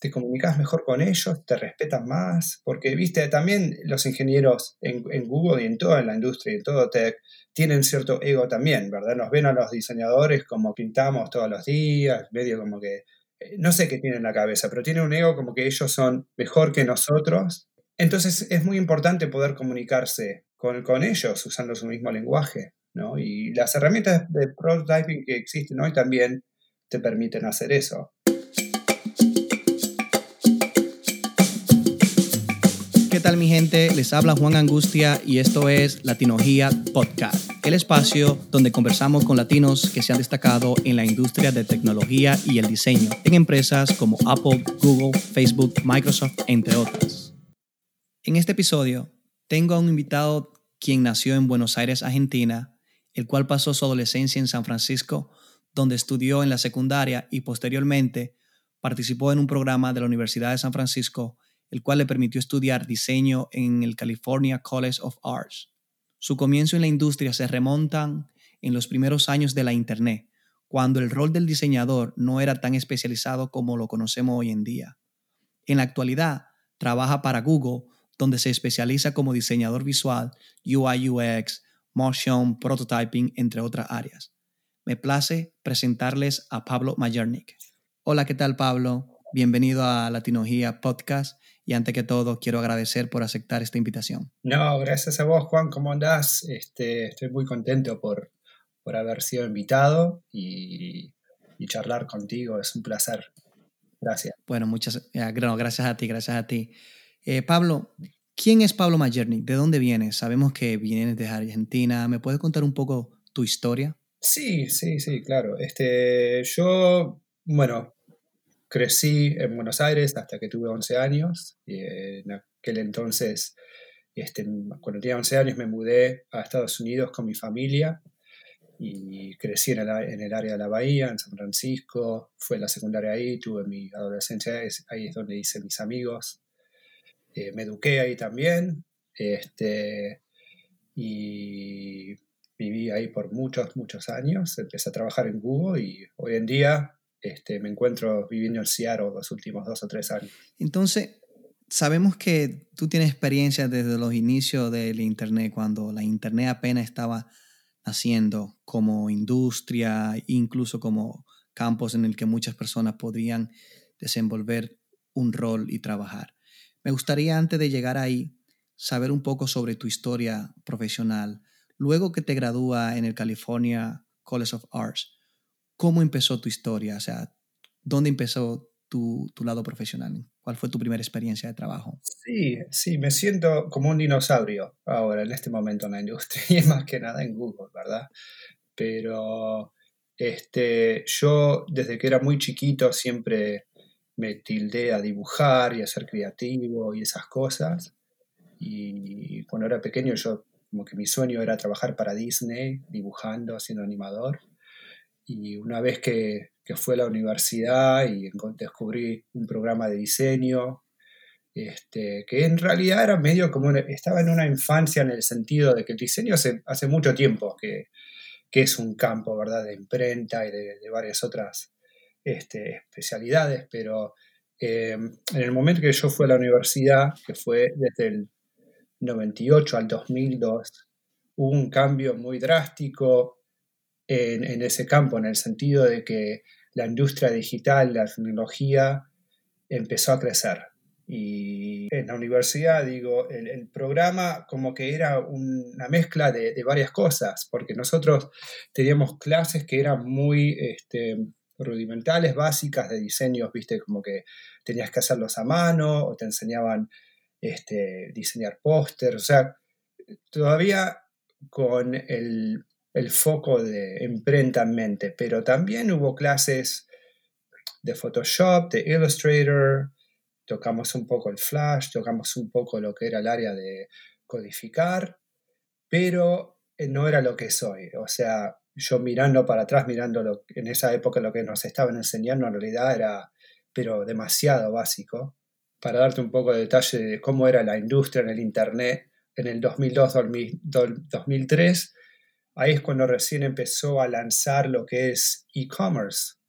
te comunicas mejor con ellos, te respetan más, porque, viste, también los ingenieros en, Google y en toda la industria en todo tech tienen cierto ego también, ¿verdad? Nos ven a los diseñadores como pintamos todos los días, medio como que, eh, no sé qué tienen en la cabeza, pero tienen un ego como que ellos son mejor que nosotros. Entonces es muy importante poder comunicarse con, con ellos usando su mismo lenguaje, ¿no? Y las herramientas de prototyping que existen hoy también te permiten hacer eso. ¿Qué tal mi gente? Les habla Juan Angustia y esto es Latinogía Podcast, el espacio donde conversamos con latinos que se han destacado en la industria de tecnología y el diseño en empresas como Apple, Google, Facebook, Microsoft, entre otras. En este episodio tengo a un invitado quien nació en Buenos Aires, Argentina, el cual pasó su adolescencia en San Francisco, donde estudió en la secundaria y posteriormente participó en un programa de la Universidad de San Francisco el cual le permitió estudiar diseño en el California College of Arts. Su comienzo en la industria se remontan en los primeros años de la Internet, cuando el rol del diseñador no era tan especializado como lo conocemos hoy en día. En la actualidad, trabaja para Google, donde se especializa como diseñador visual, UI UX, motion, prototyping, entre otras áreas. Me place presentarles a Pablo Majernik. Hola, ¿qué tal Pablo? Bienvenido a Latinogía Podcast y antes que todo quiero agradecer por aceptar esta invitación. No, gracias a vos Juan, ¿cómo andás? Este, estoy muy contento por, por haber sido invitado y, charlar contigo, es un placer. Gracias. Bueno, muchas gracias a ti, gracias a ti. Eh, Pablo, ¿quién es Pablo Majerni? ¿De dónde vienes? Sabemos que vienes de Argentina. ¿Me puedes contar un poco tu historia? Sí, sí, sí, claro. Este, yo, bueno, crecí en Buenos Aires hasta que tuve 11 años. Y en aquel entonces, este, cuando tenía 11 años, me mudé a Estados Unidos con mi familia y crecí en el, en el, área de la Bahía, en San Francisco. Fue la secundaria ahí, tuve mi adolescencia, ahí es donde hice mis amigos. Eh, me eduqué ahí también. Este, y viví ahí por muchos, muchos años. Empecé a trabajar en Google y hoy en día este, me encuentro viviendo en Seattle los últimos dos o tres años. Entonces, sabemos que tú tienes experiencia desde los inicios del Internet, cuando la Internet apenas estaba naciendo como industria, incluso como campos en el que muchas personas podrían desenvolver un rol y trabajar. Me gustaría antes de llegar ahí saber un poco sobre tu historia profesional. Luego que te gradúa en el California College of Arts, ¿Cómo empezó tu historia? O sea, ¿dónde empezó tu, tu, lado profesional? ¿Cuál fue tu primera experiencia de trabajo? Sí, sí, me siento como un dinosaurio ahora, en este momento en la industria, y más que nada en Google, ¿verdad? Pero este, yo desde que era muy chiquito siempre me tildé a dibujar y a ser creativo y esas cosas. Y cuando era pequeño yo como que mi sueño era trabajar para Disney, dibujando, siendo animador. Y una vez que, que fui a la universidad y descubrí un programa de diseño, este, que en realidad era medio como, estaba en una infancia en el sentido de que el diseño hace, hace mucho tiempo que, que es un campo, ¿verdad?, de imprenta y de, varias otras este, especialidades, pero eh, en el momento que yo fui a la universidad, que fue desde el 98 al 2002, hubo un cambio muy drástico en, ese campo, en el sentido de que la industria digital, la tecnología empezó a crecer. Y en la universidad, digo, el, programa como que era una mezcla de, varias cosas, porque nosotros teníamos clases que eran muy este, rudimentales, básicas de diseños, viste, como que tenías que hacerlos a mano o te enseñaban este, diseñar póster, o sea, todavía con el, el foco de imprenta en mente, pero también hubo clases de Photoshop, de Illustrator, tocamos un poco el Flash, tocamos un poco lo que era el área de codificar, pero eh, no era lo que soy. O sea, yo mirando para atrás, mirando lo, en esa época lo que nos estaban enseñando, en realidad era, pero demasiado básico. Para darte un poco de detalle de cómo era la industria en el Internet en el 2002-2003, ahí es cuando recién empezó a lanzar lo que es e-commerce.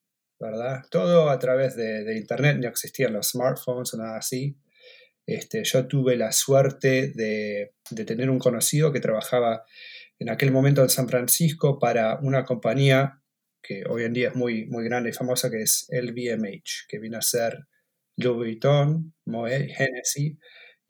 ¿verdad? Todo a través de, Internet, no existían los smartphones o nada así. Este, yo tuve la suerte de, tener un conocido que trabajaba en aquel momento en San Francisco para una compañía que hoy en día es muy, muy grande y famosa, que es LVMH, que vino a ser Louis Vuitton, Moet, Hennessy,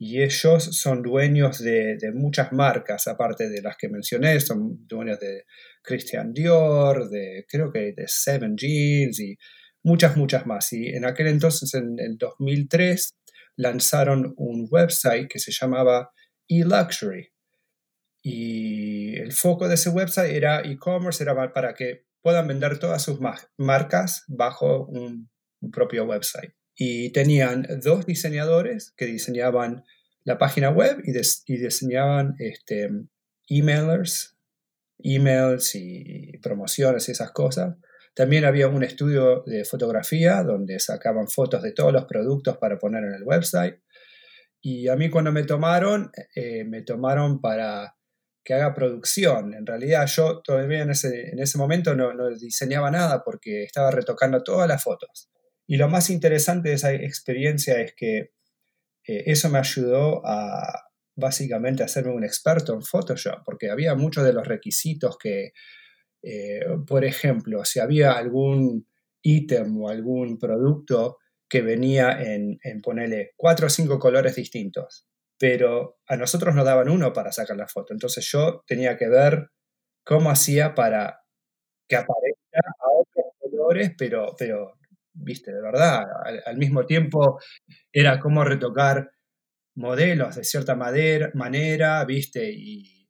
y ellos son dueños de, muchas marcas, aparte de las que mencioné, son dueños de Christian Dior, de creo que de Seven Jeans y muchas, muchas más. Y en aquel entonces, en el 2003, lanzaron un website que se llamaba eLuxury. Y el foco de ese website era e-commerce, era para que puedan vender todas sus marcas bajo un propio website y tenían dos diseñadores que diseñaban la página web y, diseñaban este, emailers, emails y promociones y esas cosas. También había un estudio de fotografía donde sacaban fotos de todos los productos para poner en el website. Y a mí cuando me tomaron, eh, me tomaron para que haga producción. En realidad yo todavía en ese, en ese momento no, no diseñaba nada porque estaba retocando todas las fotos. Y lo más interesante de esa experiencia es que eh, eso me ayudó a básicamente hacerme un experto en Photoshop, porque había muchos de los requisitos que, eh, por ejemplo, si había algún ítem o algún producto que venía en, ponerle cuatro o cinco colores distintos, pero a nosotros nos daban uno para sacar la foto. Entonces yo tenía que ver cómo hacía para que aparezca a otros colores, pero, pero viste, de verdad. Al, mismo tiempo era como retocar modelos de cierta manera, viste, y,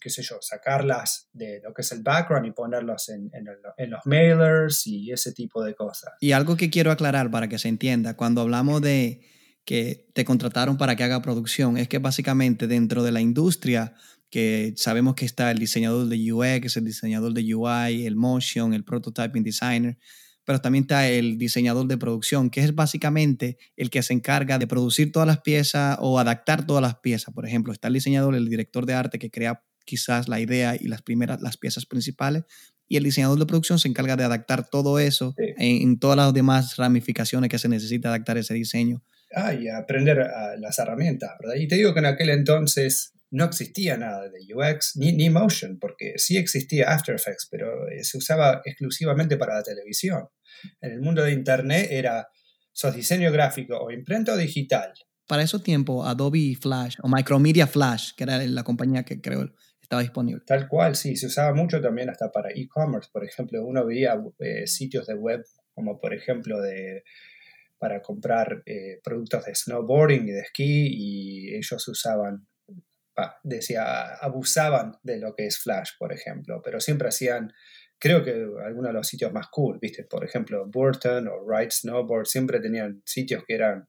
qué sé yo, sacarlas de lo que es el background y ponerlos en, en, los mailers y ese tipo de cosas. Y algo que quiero aclarar para que se entienda, cuando hablamos de que te contrataron para que haga producción, es que básicamente dentro de la industria que sabemos que está el diseñador de UX, el diseñador de UI, el motion, el prototyping designer, pero también está el diseñador de producción, que es básicamente el que se encarga de producir todas las piezas o adaptar todas las piezas. Por ejemplo, está el diseñador, el director de arte que crea quizás la idea y las primeras, las piezas principales, y el diseñador de producción se encarga de adaptar todo eso en, todas las demás ramificaciones que se necesita adaptar ese diseño. Ah, y aprender las herramientas, ¿verdad? Y te digo que en aquel entonces no existía nada de UX ni, ni Motion, porque sí existía After Effects, pero eh, se usaba exclusivamente para la televisión. En el mundo de Internet era, sos diseño gráfico o imprenta o digital. Para ese tiempo, Adobe Flash o Micromedia Flash, que era la compañía que creo estaba disponible. Tal cual, sí, se usaba mucho también hasta para e-commerce. Por ejemplo, uno veía eh, sitios de web como por ejemplo de para comprar eh, productos de snowboarding y de esquí y ellos usaban decía, abusaban de lo que es Flash, por ejemplo, pero siempre hacían, creo que algunos de los sitios más cool, ¿viste? Por ejemplo, Burton o Ride Snowboard, siempre tenían sitios que eran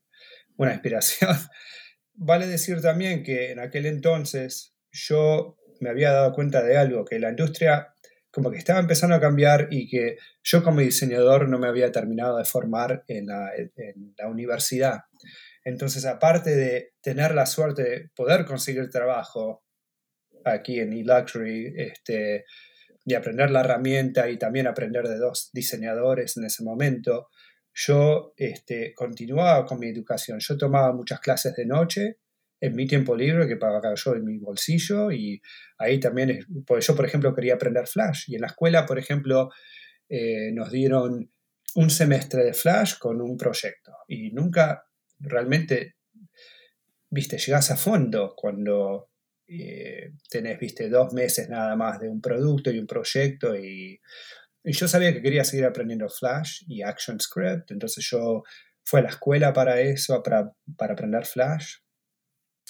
una inspiración. vale decir también que en aquel entonces yo me había dado cuenta de algo, que la industria como que estaba empezando a cambiar y que yo como diseñador no me había terminado de formar en la, en la universidad. Entonces, aparte de tener la suerte de poder conseguir trabajo aquí en eLuxury, este, y aprender la herramienta y también aprender de dos diseñadores en ese momento, yo este, continuaba con mi educación. Yo tomaba muchas clases de noche en mi tiempo libre que pagaba yo en mi bolsillo y ahí también, pues yo por ejemplo quería aprender Flash y en la escuela, por ejemplo, eh, nos dieron un semestre de Flash con un proyecto y nunca realmente, viste, llegas a fondo cuando eh, tenés, viste, dos meses nada más de un producto y un proyecto y, yo sabía que quería seguir aprendiendo Flash y ActionScript, entonces yo fui a la escuela para eso, para, para aprender Flash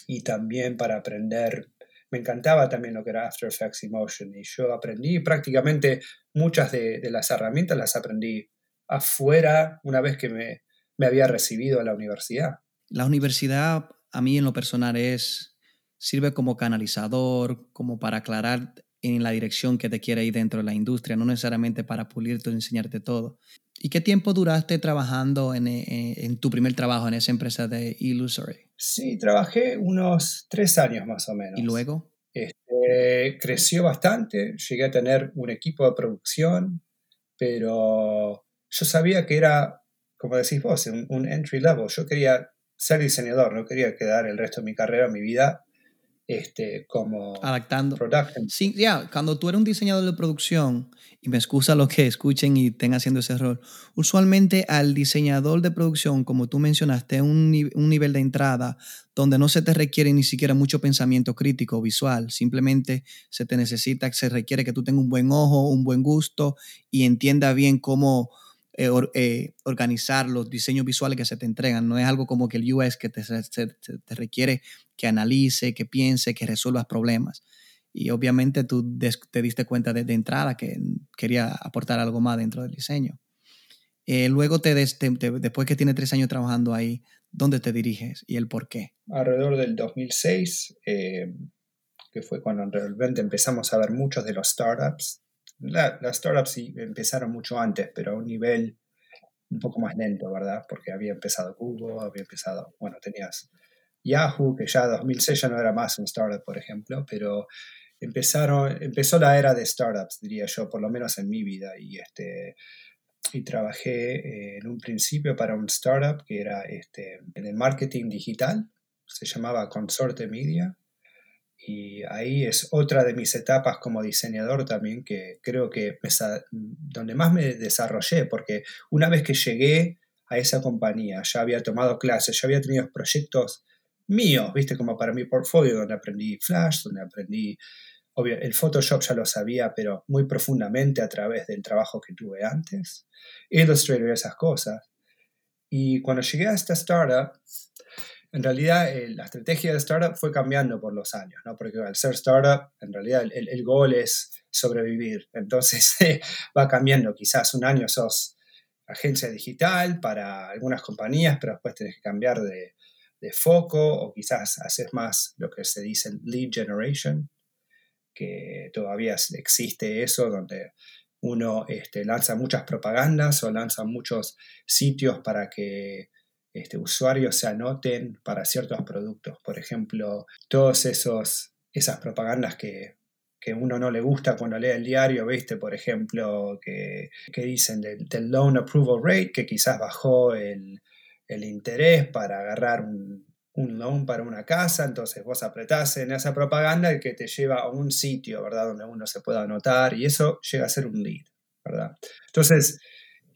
y también para aprender me encantaba también lo que era After Effects y Motion y yo aprendí prácticamente muchas de, de, las herramientas las aprendí afuera una vez que me, me había recibido a la universidad. La universidad a mí en lo personal es, sirve como canalizador, como para aclarar en la dirección que te quiere ir dentro de la industria, no necesariamente para pulirte o enseñarte todo. ¿Y qué tiempo duraste trabajando en, en, tu primer trabajo en esa empresa de Illusory? Sí, trabajé unos tres años más o menos. ¿Y luego? Este, creció bastante, llegué a tener un equipo de producción, pero yo sabía que era, como decís vos, un, entry level. Yo quería ser diseñador, no quería quedar el resto de mi carrera, mi vida, este, como adaptando. Sí, ya, cuando tú eres un diseñador de producción, y me excusa los que escuchen y estén haciendo ese error, usualmente al diseñador de producción, como tú mencionaste, un, un nivel de entrada donde no se te requiere ni siquiera mucho pensamiento crítico visual, simplemente se te necesita, se requiere que tú tengas un buen ojo, un buen gusto y entienda bien cómo eh, eh, organizar los diseños visuales que se te entregan. No es algo como que el US que te, te requiere que analice, que piense, que resuelvas problemas. Y obviamente tú te diste cuenta de, entrada que quería aportar algo más dentro del diseño. Eh, luego, te, después que tienes tres años trabajando ahí, ¿dónde te diriges y el por qué? Alrededor del 2006, que fue cuando realmente empezamos a ver muchos de los startups las startups empezaron mucho antes, pero a un nivel un poco más lento, ¿verdad? Porque había empezado Google, había empezado, bueno, tenías Yahoo, que ya en 2006 ya no era más un startup, por ejemplo, pero empezaron, empezó la era de startups, diría yo, por lo menos en mi vida, y este y trabajé eh, en un principio para un startup que era este, en el marketing digital, se llamaba Consorte Media, y ahí es otra de mis etapas como diseñador también que creo que donde más me desarrollé, porque una vez que llegué a esa compañía, ya había tomado clases, ya había tenido proyectos míos, viste, como para mi portfolio, donde aprendí Flash, donde aprendí, obvio, el Photoshop ya lo sabía, pero muy profundamente a través del trabajo que tuve antes, Illustrator y esas cosas. Y cuando llegué a esta startup, en realidad eh, la estrategia de startup fue cambiando por los años, ¿no? Porque al ser startup, en realidad el, el gol es sobrevivir. Entonces va cambiando. Quizás un año sos agencia digital para algunas compañías, pero después tenés que cambiar de, de foco o quizás hacer más lo que se dice lead generation, que todavía existe eso, donde uno este, lanza muchas propagandas o lanza muchos sitios para que este, usuarios se anoten para ciertos productos. Por ejemplo, esos esas propagandas que, que uno no le gusta cuando lee el diario, ¿viste? Por ejemplo, que, que dicen del, loan approval rate, que quizás bajó el, el interés para agarrar un, un, loan para una casa, entonces vos apretás en esa propaganda que te lleva a un sitio, ¿verdad? Donde uno se pueda anotar y eso llega a ser un lead, ¿verdad? Entonces,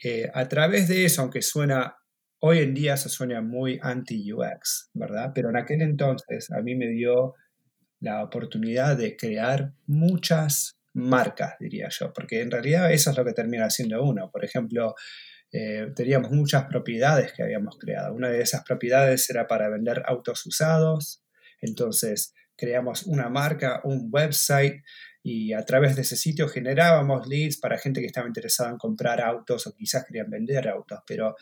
eh, a través de eso, aunque suena Hoy en día eso suena muy anti-UX, ¿verdad? Pero en aquel entonces a mí me dio la oportunidad de crear muchas marcas, diría yo, porque en realidad eso es lo que termina haciendo uno. Por ejemplo, eh, teníamos muchas propiedades que habíamos creado. Una de esas propiedades era para vender autos usados, entonces creamos una marca, un website y a través de ese sitio generábamos leads para gente que estaba interesada en comprar autos o quizás querían vender autos, pero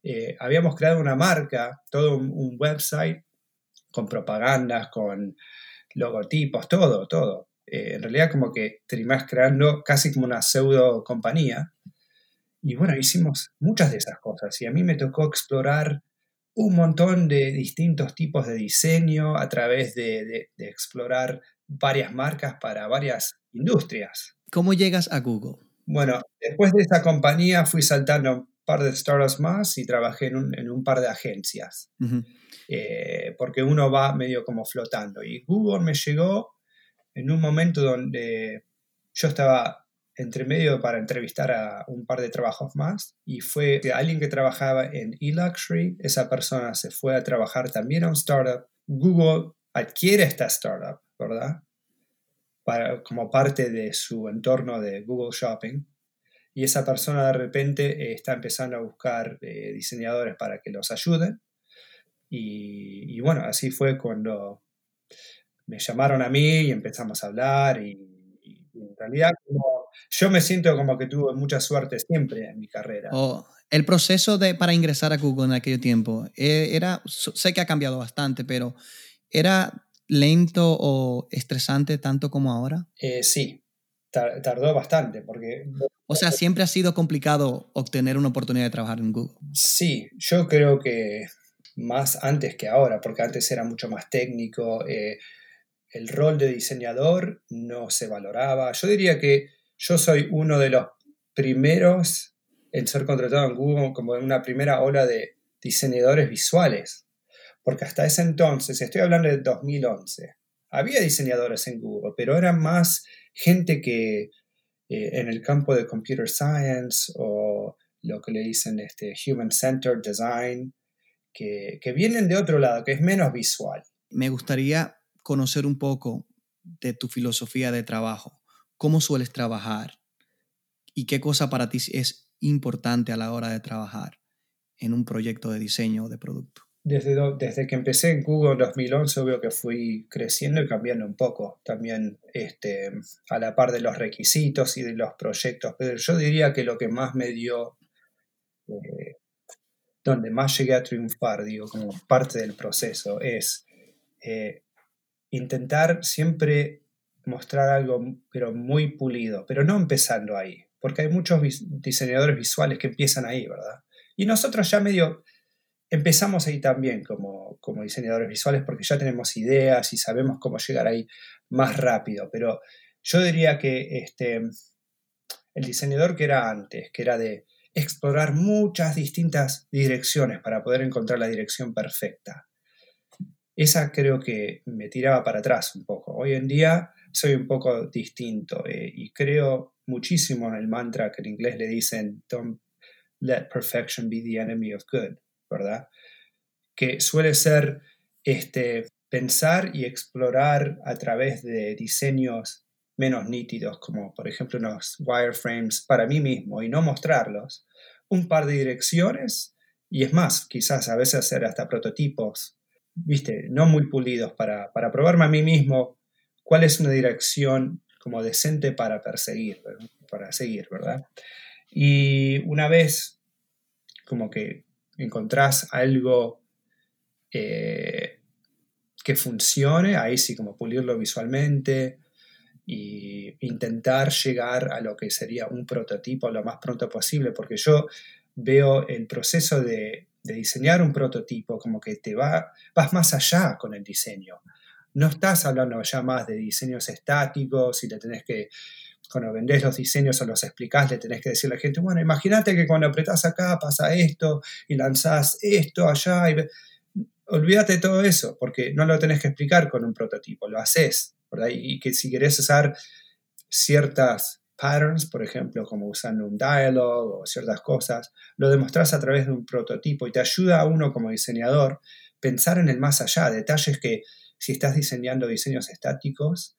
eh, habíamos creado una marca, todo un, website con propagandas, con logotipos, todo, todo. Eh, en realidad como que terminás creando casi como una pseudo compañía. Y bueno, hicimos muchas de esas cosas y a mí me tocó explorar un montón de distintos tipos de diseño a través de explorar varias marcas para varias industrias. ¿Cómo llegas a Google? Bueno, después de esa compañía fui saltando un par de startups más y trabajé en un, en un par de agencias, eh, porque uno va medio como flotando. Y Google me llegó en un momento donde yo estaba entre medio para entrevistar a un par de trabajos más y fue que alguien que trabajaba en eLuxury, esa persona se fue a trabajar también a un startup. Google adquiere esta startup ¿verdad? Para, como parte de su entorno de Google Shopping. Y esa persona de repente eh, está empezando a buscar eh, diseñadores para que los ayuden. Y, bueno, así fue cuando me llamaron a mí y empezamos a hablar. Y, en realidad yo me siento como que tuve mucha suerte siempre en mi carrera. Oh, el proceso de, para ingresar a Google en aquel tiempo, eh, era, sé que ha cambiado bastante, pero era lento o estresante tanto como ahora? Eh, sí, tardó bastante porque... O sea, siempre ha sido complicado obtener una oportunidad de trabajar en Google. Sí, yo creo que más antes que ahora, porque antes era mucho más técnico, eh, el rol de diseñador no se valoraba. Yo diría que yo soy uno de los primeros en ser contratados en Google como en una primera ola de diseñadores visuales. Porque hasta ese entonces, estoy hablando de 2011, había diseñadores en Google, pero eran más gente que eh, en el campo de computer science o lo que le dicen este, human centered design, que, que vienen de otro lado, que es menos visual. Me gustaría conocer un poco de tu filosofía de trabajo. ¿Cómo sueles trabajar? ¿Y qué cosa para ti es importante a la hora de trabajar en un proyecto de diseño o de producto? Desde, desde que empecé en Google en 2011 veo que fui creciendo y cambiando un poco también este, a la par de los requisitos y de los proyectos, pero yo diría que lo que más me dio, eh, donde más llegué a triunfar, digo, como parte del proceso, es eh, intentar siempre mostrar algo, pero muy pulido, pero no empezando ahí, porque hay muchos diseñadores visuales que empiezan ahí, ¿verdad? Y nosotros ya medio empezamos ahí también como, como diseñadores visuales porque ya tenemos ideas y sabemos cómo llegar ahí más rápido, pero yo diría que este, el diseñador que era antes, que era de explorar muchas distintas direcciones para poder encontrar la dirección perfecta, esa creo que me tiraba para atrás un poco. Hoy en día soy un poco distinto eh, y creo muchísimo en el mantra que en inglés le dicen don't let perfection be the enemy of good, ¿verdad? Que suele ser este, pensar y explorar a través de diseños menos nítidos, como por ejemplo unos wireframes para mí mismo y no mostrarlos, un par de direcciones y es más, quizás a veces hacer hasta prototipos viste, no muy pulidos para, para probarme a mí mismo cuál es una dirección como decente para perseguir, para seguir, ¿verdad? Y una vez como que encontrás algo eh, que funcione, ahí sí como pulirlo visualmente e intentar llegar a lo que sería un prototipo lo más pronto posible, porque yo veo el proceso de de diseñar un prototipo, como que te va, vas más allá con el diseño. No estás hablando ya más de diseños estáticos y le tenés que, cuando vendés los diseños o los explicás, le tenés que decir a la gente, bueno, imagínate que cuando apretás acá pasa esto y lanzás esto allá. Olvídate de todo eso, porque no lo tenés que explicar con un prototipo, lo haces. Y que si querés usar ciertas patterns, por ejemplo, como usando un dialog o ciertas cosas, lo demostras a través de un prototipo y te ayuda a uno como diseñador pensar en el más allá, detalles que si estás diseñando diseños estáticos,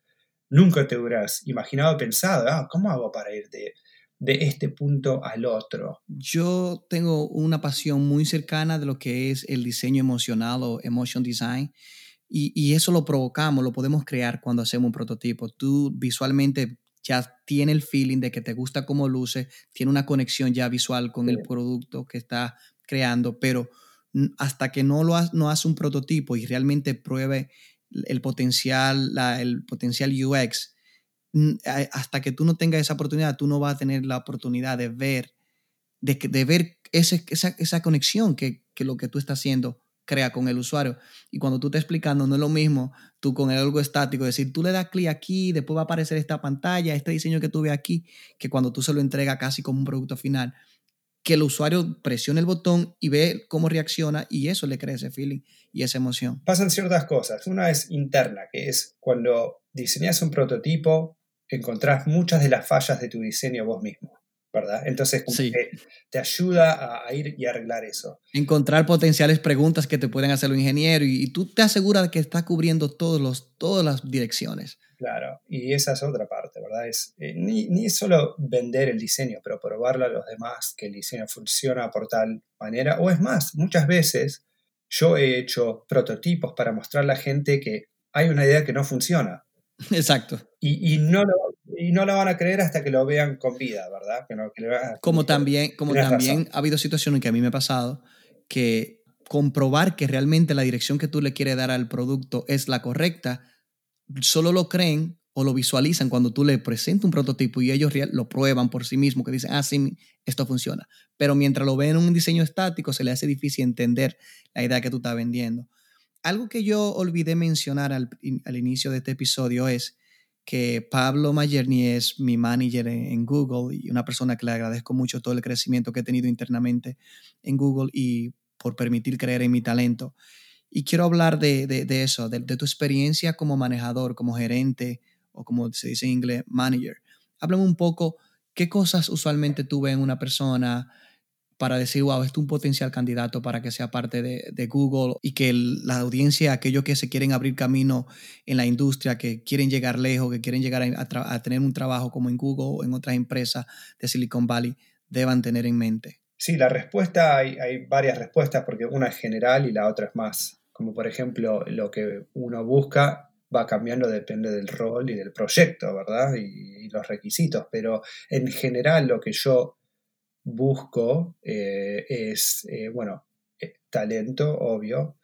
nunca te hubieras imaginado, pensado, ah, ¿cómo hago para ir de, de este punto al otro? Yo tengo una pasión muy cercana de lo que es el diseño emocional o emotion design. Y, y, eso lo provocamos, lo podemos crear cuando hacemos un prototipo. Tú visualmente ya tiene el feeling de que te gusta cómo luce, tiene una conexión ya visual con el producto que está creando, pero hasta que no lo no hace un prototipo y realmente pruebe el potencial, el potencial UX, hasta que tú no tengas esa oportunidad, tú no vas a tener la oportunidad de ver, de, ver esa, conexión que, lo que tú estás haciendo crea con el usuario. Y cuando tú estás explicando, no es lo mismo tú con el algo estático, decir, tú le das clic aquí, después va a aparecer esta pantalla, este diseño que tuve aquí, que cuando tú se lo entregas casi como un producto final, que el usuario presione el botón y ve cómo reacciona y eso le crea ese feeling y esa emoción. Pasan ciertas cosas. Una es interna, que es cuando diseñas un prototipo, encontrás muchas de las fallas de tu diseño vos mismo. ¿verdad? Entonces, te, ayuda a, ir y arreglar eso. Encontrar potenciales preguntas que te pueden hacer los ingenieros y, tú te aseguras de que está cubriendo todos los, todas las direcciones. Claro, y esa es otra parte, ¿verdad? Es, eh, ni, ni solo vender el diseño, pero probarle a los demás que el diseño funciona por tal manera. O es más, muchas veces yo he hecho prototipos para mostrarle a la gente que hay una idea que no funciona. Exacto. Y, y no, lo, y no la van a creer hasta que lo vean con vida, ¿verdad? como también, como también ha habido situaciones que a mí me ha pasado que comprobar que realmente la dirección que tú le quieres dar al producto es la correcta, solo lo creen o lo visualizan cuando tú le presentas un prototipo y ellos lo prueban por sí mismos, que dicen, ah, sí, esto funciona. Pero mientras lo ven en un diseño estático, se le hace difícil entender la idea que tú estás vendiendo. Algo que yo olvidé mencionar al, inicio de este episodio es que Pablo Mayerni es mi manager en, Google y una persona que le agradezco mucho todo el crecimiento que he tenido internamente en Google y por permitir creer en mi talento. Y quiero hablar de, eso, de, de, tu experiencia como manejador, como gerente o como se dice en inglés, manager. Háblame un poco qué cosas usualmente tú ves en una persona, para decir, wow, este es un potencial candidato para que sea parte de, Google y que la audiencia, aquellos que se quieren abrir camino en la industria, que quieren llegar lejos, que quieren llegar a, tener un trabajo como en Google o en otras empresas de Silicon Valley, deban tener en mente? Sí, la respuesta, hay, varias respuestas, porque una es general y la otra es más, como por ejemplo lo que uno busca va cambiando, depende del rol y del proyecto, ¿verdad? y los requisitos, pero en general lo que yo busco eh, es, eh, bueno, eh, talento, obvio,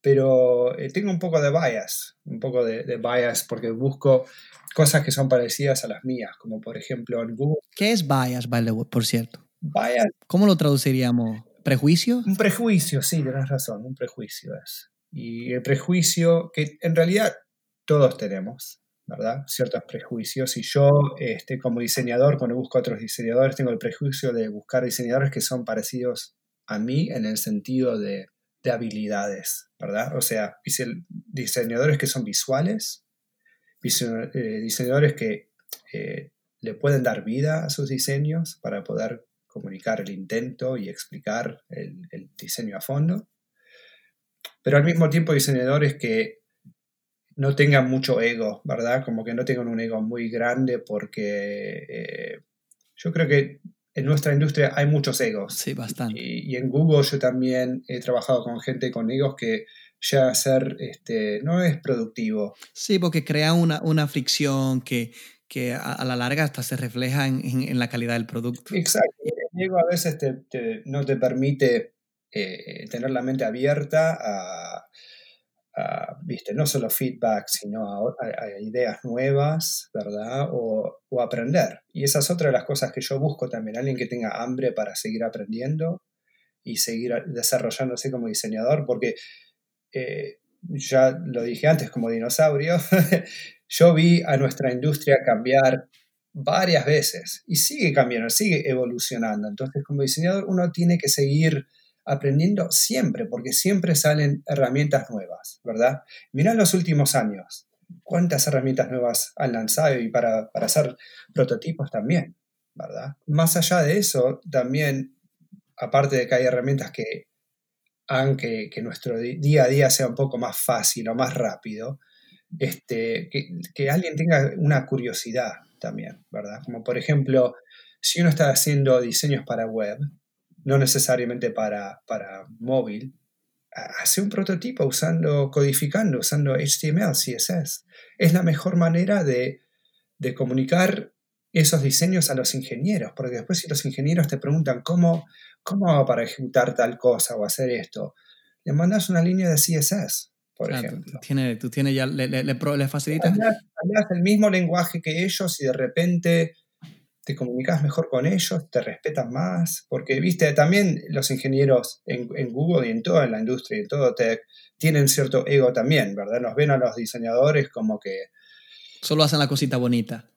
pero tengo un poco de bias, un poco de, bias porque busco cosas que son parecidas a las mías, como por ejemplo en Google. ¿Qué es bias, por cierto? Bias. ¿Cómo lo traduciríamos? ¿Prejuicio? Un prejuicio, sí, tienes razón, un prejuicio es. Y el prejuicio que en realidad todos tenemos, ¿verdad? Ciertos prejuicios. Y yo, este, como diseñador, cuando busco a otros diseñadores, tengo el prejuicio de buscar diseñadores que son parecidos a mí en el sentido de, habilidades, ¿verdad? O sea, diseñadores que son visuales, eh, diseñadores que eh, le pueden dar vida a sus diseños para poder comunicar el intento y explicar el, el diseño a fondo, pero al mismo tiempo diseñadores que no tengan mucho ego, ¿verdad? Como que no tengan un ego muy grande porque eh, yo creo que en nuestra industria hay muchos egos. Sí, bastante. Y, en Google yo también he trabajado con gente con egos que ya ser, este, no es productivo. Sí, porque crea una, una fricción que, que a, la larga hasta se refleja en, en, la calidad del producto. Exacto. El ego a veces no te permite eh, tener la mente abierta a viste, no solo feedback, sino a, ideas nuevas, ¿verdad? O, aprender. Y esa es otra de las cosas que yo busco también, alguien que tenga hambre para seguir aprendiendo y seguir desarrollándose como diseñador, porque eh, ya lo dije antes como dinosaurio, yo vi a nuestra industria cambiar varias veces y sigue cambiando, sigue evolucionando. Entonces, como diseñador, uno tiene que seguir aprendiendo siempre, porque siempre salen herramientas nuevas, ¿verdad? Mirá los últimos años, cuántas herramientas nuevas han lanzado y para, hacer prototipos también, ¿verdad? Más allá de eso, también, aparte de que hay herramientas que hagan que, nuestro día a día sea un poco más fácil o más rápido, este, que, que alguien tenga una curiosidad también, ¿verdad? Como por ejemplo, si uno está haciendo diseños para web, no necesariamente para, para móvil, hace un prototipo usando, codificando, usando HTML, CSS. Es la mejor manera de, comunicar esos diseños a los ingenieros, porque después si los ingenieros te preguntan cómo, cómo hago para ejecutar tal cosa o hacer esto, le mandas una línea de CSS, por ejemplo. Tiene, tú tienes ya, le, le, le facilitas. Hablas el mismo lenguaje que ellos y de repente te comunicas mejor con ellos, te respetan más, porque, viste, también los ingenieros en, Google y en toda la industria y en todo tech tienen cierto ego también, ¿verdad? Nos ven a los diseñadores como que... Solo hacen la cosita bonita.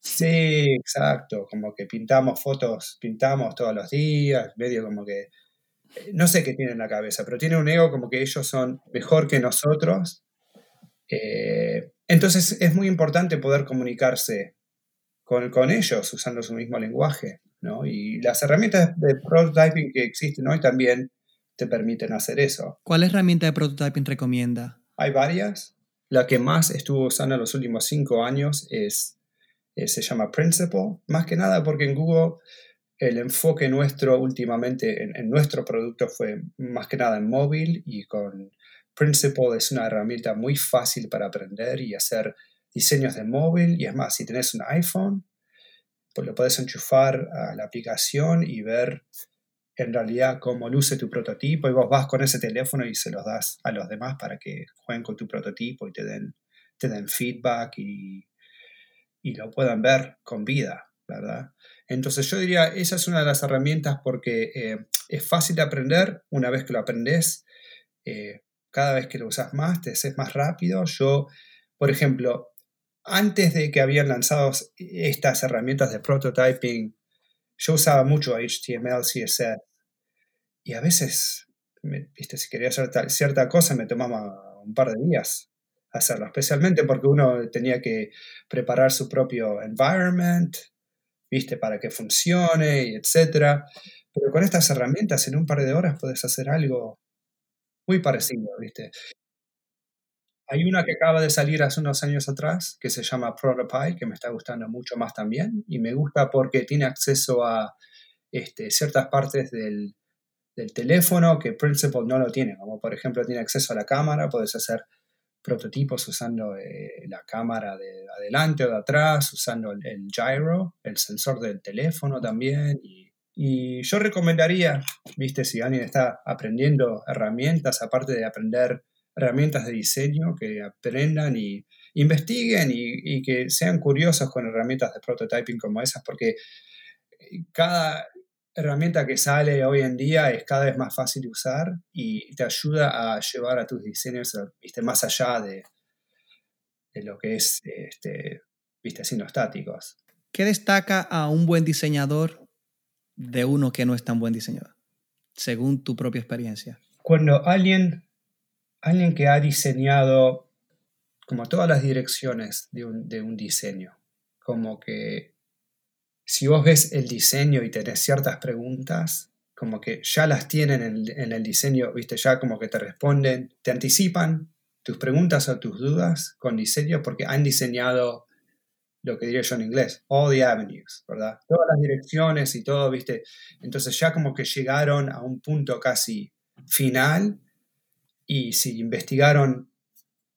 Sí, exacto, como que pintamos fotos, pintamos todos los días, medio como que... Eh, no sé qué tienen en la cabeza, pero tienen un ego como que ellos son mejor que nosotros. Eh, entonces es muy importante poder comunicarse con, ellos usando su mismo lenguaje. ¿no? Y las herramientas de prototyping que existen hoy también te permiten hacer eso. ¿Cuál herramienta de prototyping recomienda? Hay varias. La que más estuvo usando en los últimos cinco años es, eh, se llama Principle, más que nada porque en Google el enfoque nuestro últimamente en, en, nuestro producto fue más que nada en móvil y con Principle es una herramienta muy fácil para aprender y hacer diseños de móvil y es más, si tenés un iPhone, pues lo puedes enchufar a la aplicación y ver en realidad cómo luce tu prototipo y vos vas con ese teléfono y se los das a los demás para que jueguen con tu prototipo y te den, te den feedback y, y lo puedan ver con vida, ¿verdad? Entonces yo diría, esa es una de las herramientas porque eh, es fácil de aprender, una vez que lo aprendes, eh, cada vez que lo usas más, te haces más rápido. Yo, por ejemplo, antes de que habían lanzado estas herramientas de prototyping, yo usaba mucho HTML, CSS. Y a veces, viste, si quería hacer cierta cosa, me tomaba un par de días hacerlo, especialmente porque uno tenía que preparar su propio environment, viste, para que funcione, y etcétera. Pero con estas herramientas, en un par de horas puedes hacer algo muy parecido, viste. Hay una que acaba de salir hace unos años atrás que se llama Protopie, que me está gustando mucho más también. Y me gusta porque tiene acceso a este, ciertas partes del, teléfono que Principal no lo tiene. Como por ejemplo tiene acceso a la cámara, puedes hacer prototipos usando eh, la cámara de adelante o de atrás, usando el, gyro, el sensor del teléfono también. Y, y, yo recomendaría, viste, si alguien está aprendiendo herramientas, aparte de aprender herramientas de diseño, que aprendan y investiguen y, que sean curiosos con herramientas de prototyping como esas, porque cada herramienta que sale hoy en día es cada vez más fácil de usar y te ayuda a llevar a tus diseños ¿viste? más allá de, de lo que es este, ¿viste? estáticos. ¿Qué destaca a un buen diseñador de uno que no es tan buen diseñador, según tu propia experiencia? Cuando alguien alguien que ha diseñado como todas las direcciones de un, diseño. Como que si vos ves el diseño y tenés ciertas preguntas, como que ya las tienen en, el diseño, viste, ya como que te responden, te anticipan tus preguntas o tus dudas con diseño porque han diseñado lo que diría yo en inglés, all the avenues, ¿verdad? Todas las direcciones y todo, viste. Entonces ya como que llegaron a un punto casi final y si investigaron,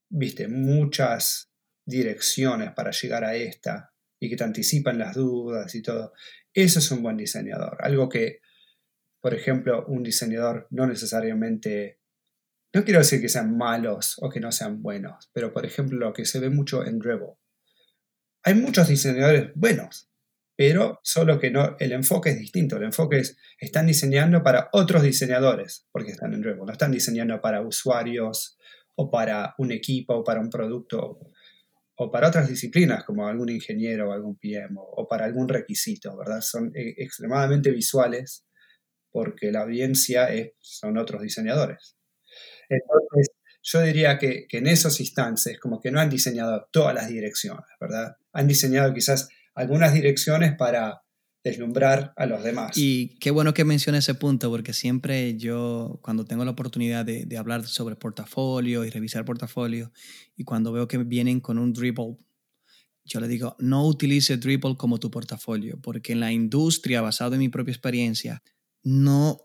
viste, muchas direcciones para llegar a esta y que te anticipan las dudas y todo, eso es un buen diseñador. Algo que, por ejemplo, un diseñador no necesariamente, no quiero decir que sean malos o que no sean buenos, pero por ejemplo lo que se ve mucho en Dribble. Hay muchos diseñadores buenos, pero solo que no, el enfoque es distinto. El enfoque es, están diseñando para otros diseñadores, porque están en Revo, no están diseñando para usuarios o para un equipo o para un producto o para otras disciplinas como algún ingeniero o algún PM o, para algún requisito, ¿verdad? Son eh, extremadamente visuales porque la audiencia son otros diseñadores. Entonces, yo diría que, que en esos instantes como que no han diseñado todas las direcciones, ¿verdad? Han diseñado quizás algunas direcciones para deslumbrar a los demás. Y qué bueno que mencione ese punto, porque siempre yo, cuando tengo la oportunidad de, de hablar sobre portafolio y revisar portafolio, y cuando veo que vienen con un dribble, yo le digo, no utilice dribble como tu portafolio, porque en la industria, basado en mi propia experiencia, no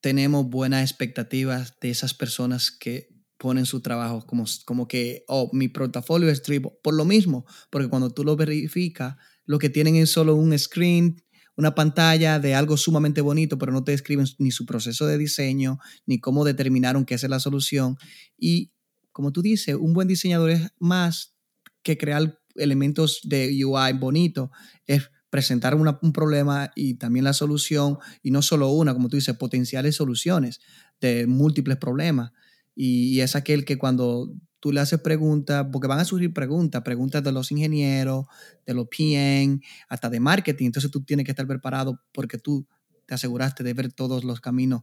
tenemos buenas expectativas de esas personas que ponen su trabajo como, como que, oh, mi portafolio es dribble. Por lo mismo, porque cuando tú lo verificas, lo que tienen es solo un screen, una pantalla de algo sumamente bonito, pero no te describen ni su proceso de diseño, ni cómo determinaron qué es la solución. Y como tú dices, un buen diseñador es más que crear elementos de UI bonito, es presentar un problema y también la solución, y no solo una, como tú dices, potenciales soluciones de múltiples problemas. Y, es aquel que cuando tú le haces preguntas, porque van a surgir preguntas, preguntas de los ingenieros, de los PM, hasta de marketing. Entonces tú tienes que estar preparado porque tú te aseguraste de ver todos los caminos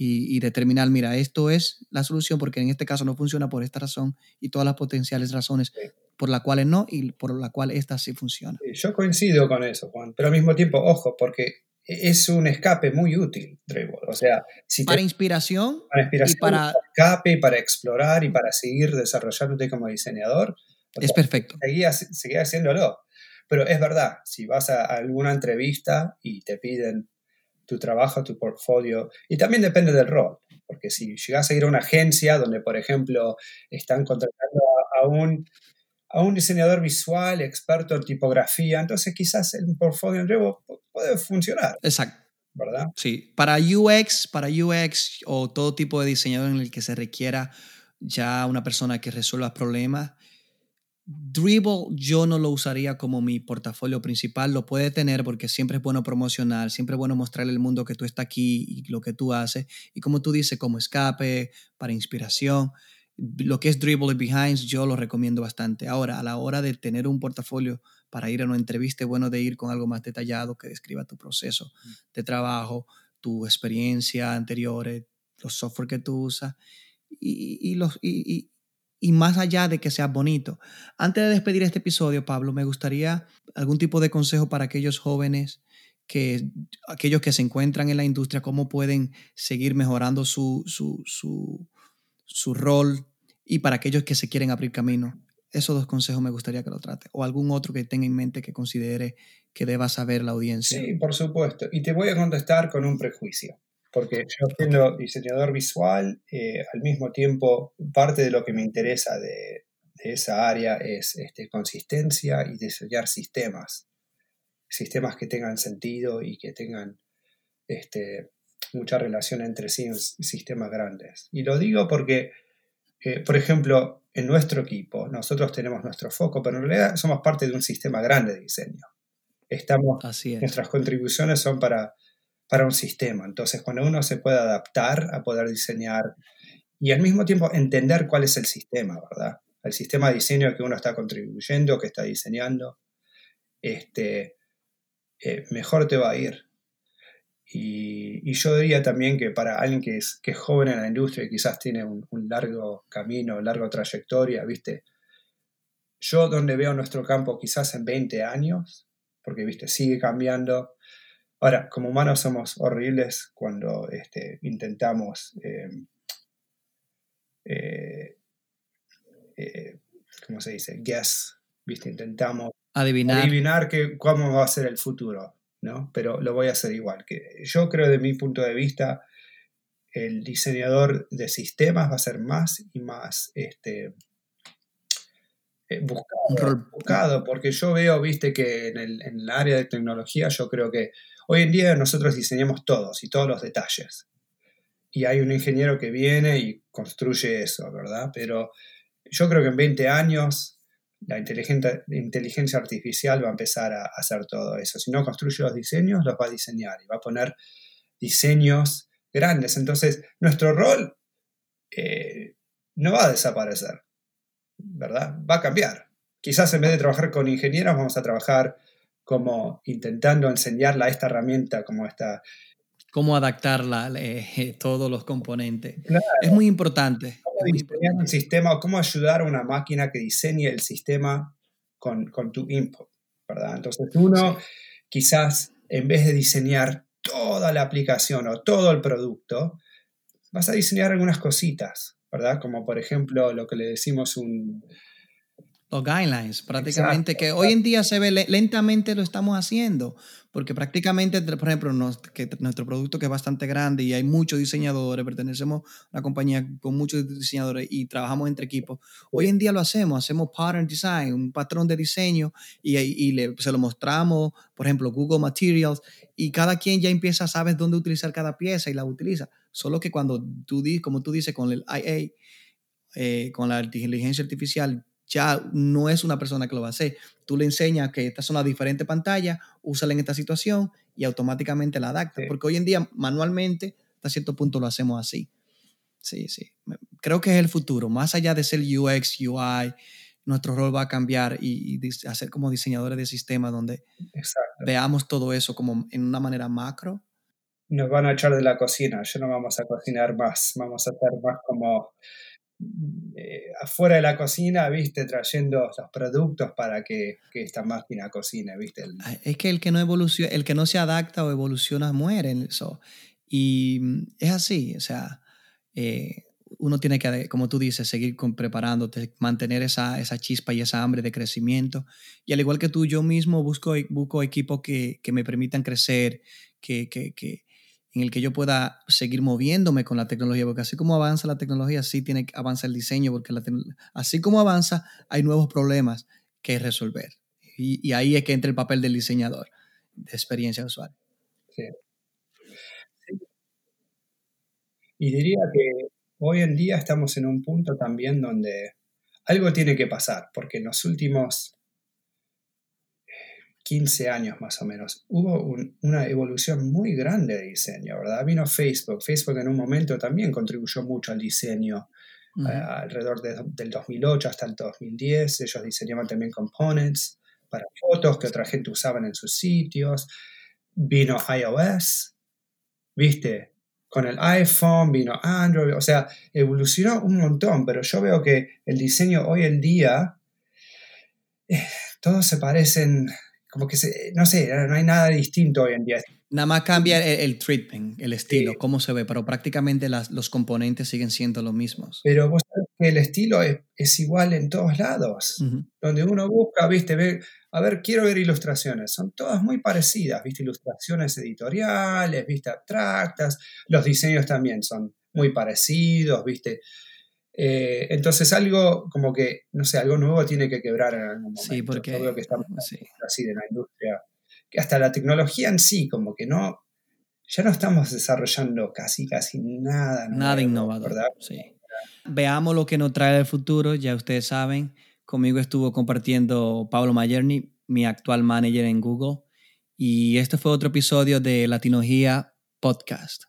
y, determinar, mira, esto es la solución porque en este caso no funciona por esta razón y todas las potenciales razones por las cuales no y por las cuales esta sí funciona. Yo coincido con eso, Juan, pero al mismo tiempo, ojo, porque es un escape muy útil, Dribble. O sea, si para, inspiración para inspiración, y para, escape, para explorar y para seguir desarrollándote como diseñador. Es perfecto. Seguía, seguía haciéndolo. Pero es verdad, si vas a alguna entrevista y te piden tu trabajo, tu portfolio, y también depende del rol, porque si llegas a ir a una agencia donde, por ejemplo, están contratando a, a un a un diseñador visual experto en tipografía, entonces quizás el portfolio en Revo puede funcionar. Exacto. ¿Verdad? Sí, para UX, para UX o todo tipo de diseñador en el que se requiera ya una persona que resuelva problemas, Dribble yo no lo usaría como mi portafolio principal, lo puede tener porque siempre es bueno promocionar, siempre es bueno mostrarle al mundo que tú estás aquí y lo que tú haces, y como tú dices, como escape, para inspiración, lo que es Dribble Behinds yo lo recomiendo bastante. Ahora, a la hora de tener un portafolio para ir a una entrevista, es bueno de ir con algo más detallado que describa tu proceso de trabajo, tu experiencia anterior, los software que tú usas y, los, y, y más allá de que sea bonito. Antes de despedir este episodio, Pablo, me gustaría algún tipo de consejo para aquellos jóvenes que aquellos que se encuentran en la industria, cómo pueden seguir mejorando su, su, su, su rol y para aquellos que se quieren abrir camino. Esos dos consejos me gustaría que lo trate. O algún otro que tenga en mente que considere que deba saber la audiencia. Sí, por supuesto. Y te voy a contestar con un prejuicio porque yo siendo diseñador visual, eh, al mismo tiempo parte de lo que me interesa de, esa área es este, consistencia y diseñar sistemas, sistemas que tengan sentido y que tengan este, mucha relación entre sí en sistemas grandes. Y lo digo porque, eh, por ejemplo, en nuestro equipo nosotros tenemos nuestro foco, pero en realidad somos parte de un sistema grande de diseño. Estamos, Nuestras contribuciones son para para un sistema. Entonces, cuando uno se puede adaptar a poder diseñar y al mismo tiempo entender cuál es el sistema, ¿verdad? El sistema de diseño que uno está contribuyendo, que está diseñando, este, eh, mejor te va a ir. Y, yo diría también que para alguien que es, que joven en la industria y quizás tiene un, un largo camino, larga trayectoria, ¿viste? Yo donde veo nuestro campo quizás en 20 años, porque, ¿viste? Sigue cambiando, Ahora, como humanos somos horribles cuando este, intentamos, em, eh, eh, ¿cómo se dice? Guess, ¿viste? Intentamos adivinar, adivinar que, cómo va a ser el futuro, ¿no? Pero lo voy a hacer igual. Que yo creo, de mi punto de vista, el diseñador de sistemas va a ser más y más este, eh, buscado, buscado, porque yo veo, viste, que en el, en el área de tecnología yo creo que Hoy en día nosotros diseñamos todos y todos los detalles. Y hay un ingeniero que viene y construye eso, ¿verdad? Pero yo creo que en 20 años la inteligencia, artificial va a empezar a hacer todo eso. Si no construye los diseños, los va a diseñar y va a poner diseños grandes. Entonces, nuestro rol eh, no va a desaparecer, ¿verdad? Va a cambiar. Quizás en vez de trabajar con ingenieros, vamos a trabajar como intentando enseñarla esta herramienta, como esta... Cómo adaptarla, eh, todos los componentes. Es muy importante. Cómo diseñar un sistema o cómo ayudar a una máquina que diseñe el sistema con, con tu input, ¿verdad? Entonces uno quizás en vez de diseñar toda la aplicación o todo el producto, vas a diseñar algunas cositas, ¿verdad? Como por ejemplo lo que le decimos un, los guidelines, prácticamente, que hoy en día se ve lentamente lo estamos haciendo, porque prácticamente, por ejemplo, que nuestro producto que es bastante grande y hay muchos diseñadores, pertenecemos a una compañía con muchos diseñadores y trabajamos entre equipos, hoy en día lo hacemos, hacemos pattern design, un patrón de diseño y, y le, se lo mostramos, por ejemplo, Google Materials, y cada quien ya empieza, sabes dónde utilizar cada pieza y la utiliza, solo que cuando tú, como tú dices, con el IA, eh, con la inteligencia artificial, ya no es una persona que lo va a hacer. Tú le enseñas que estas son las diferentes pantallas, úsala en esta situación y automáticamente la adapta. Porque hoy en día, manualmente, hasta cierto punto lo hacemos así. Sí, sí. Creo que es el futuro. Más allá de ser UX, UI, nuestro rol va a cambiar y, hacer como diseñadores de sistemas donde veamos todo eso como en una manera macro. Nos van a echar de la cocina, ya no vamos a cocinar más, vamos a hacer más como eh, afuera de la cocina, viste, trayendo los productos para que, esta máquina cocine, viste. Ah, es que el que no evoluciona, el que no se adapta o evoluciona muere. Eso. Y mm, es así, o sea, eh, uno tiene que, como tú dices, seguir preparándote, mantener esa, esa, chispa y esa hambre de crecimiento. Y al igual que tú, yo mismo busco, busco equipos que, que me permitan crecer, que, que, que en el que yo pueda seguir moviéndome con la tecnología, porque así como avanza la tecnología, así tiene que avanzar el diseño, porque así como avanza, hay nuevos problemas que resolver. Y, ahí es que entra el papel del diseñador de experiencia usuario. Sí. Y diría que hoy en día estamos en un punto también donde algo tiene que pasar, porque en los últimos 15 años más o menos, hubo una evolución muy grande de diseño, ¿verdad? Vino Facebook, Facebook en un momento también contribuyó mucho al diseño alrededor del 2008 hasta el 2010. Ellos diseñaban también components para fotos que otra gente usaban en sus sitios. Vino iOS, ¿viste? Con el iPhone vino Android, o sea, evolucionó un montón, pero yo veo que el diseño hoy en día, eh, todos se parecen, como que, se, no sé, no hay nada distinto hoy en día. Nada más cambia el, treatment, el estilo, cómo se ve, pero prácticamente las, los componentes siguen siendo los mismos. Pero vos sabés que el estilo es, igual en todos lados. Donde uno busca, viste, ve, a ver, quiero ver ilustraciones. Son todas muy parecidas, viste, ilustraciones editoriales, viste, abstractas. Los diseños también son muy parecidos, viste. Eh, entonces algo como que, no sé, algo nuevo tiene que quebrar en algún momento. Sí, porque... Yo creo que estamos así de la industria que hasta la tecnología en sí, como que no, ya no estamos desarrollando casi, casi nada. Nada innovador. ¿verdad? Sí. Veamos lo que nos trae el futuro, ya ustedes saben, conmigo estuvo compartiendo Pablo Mayerni, mi actual manager en Google, y este fue otro episodio de Latinología Podcast.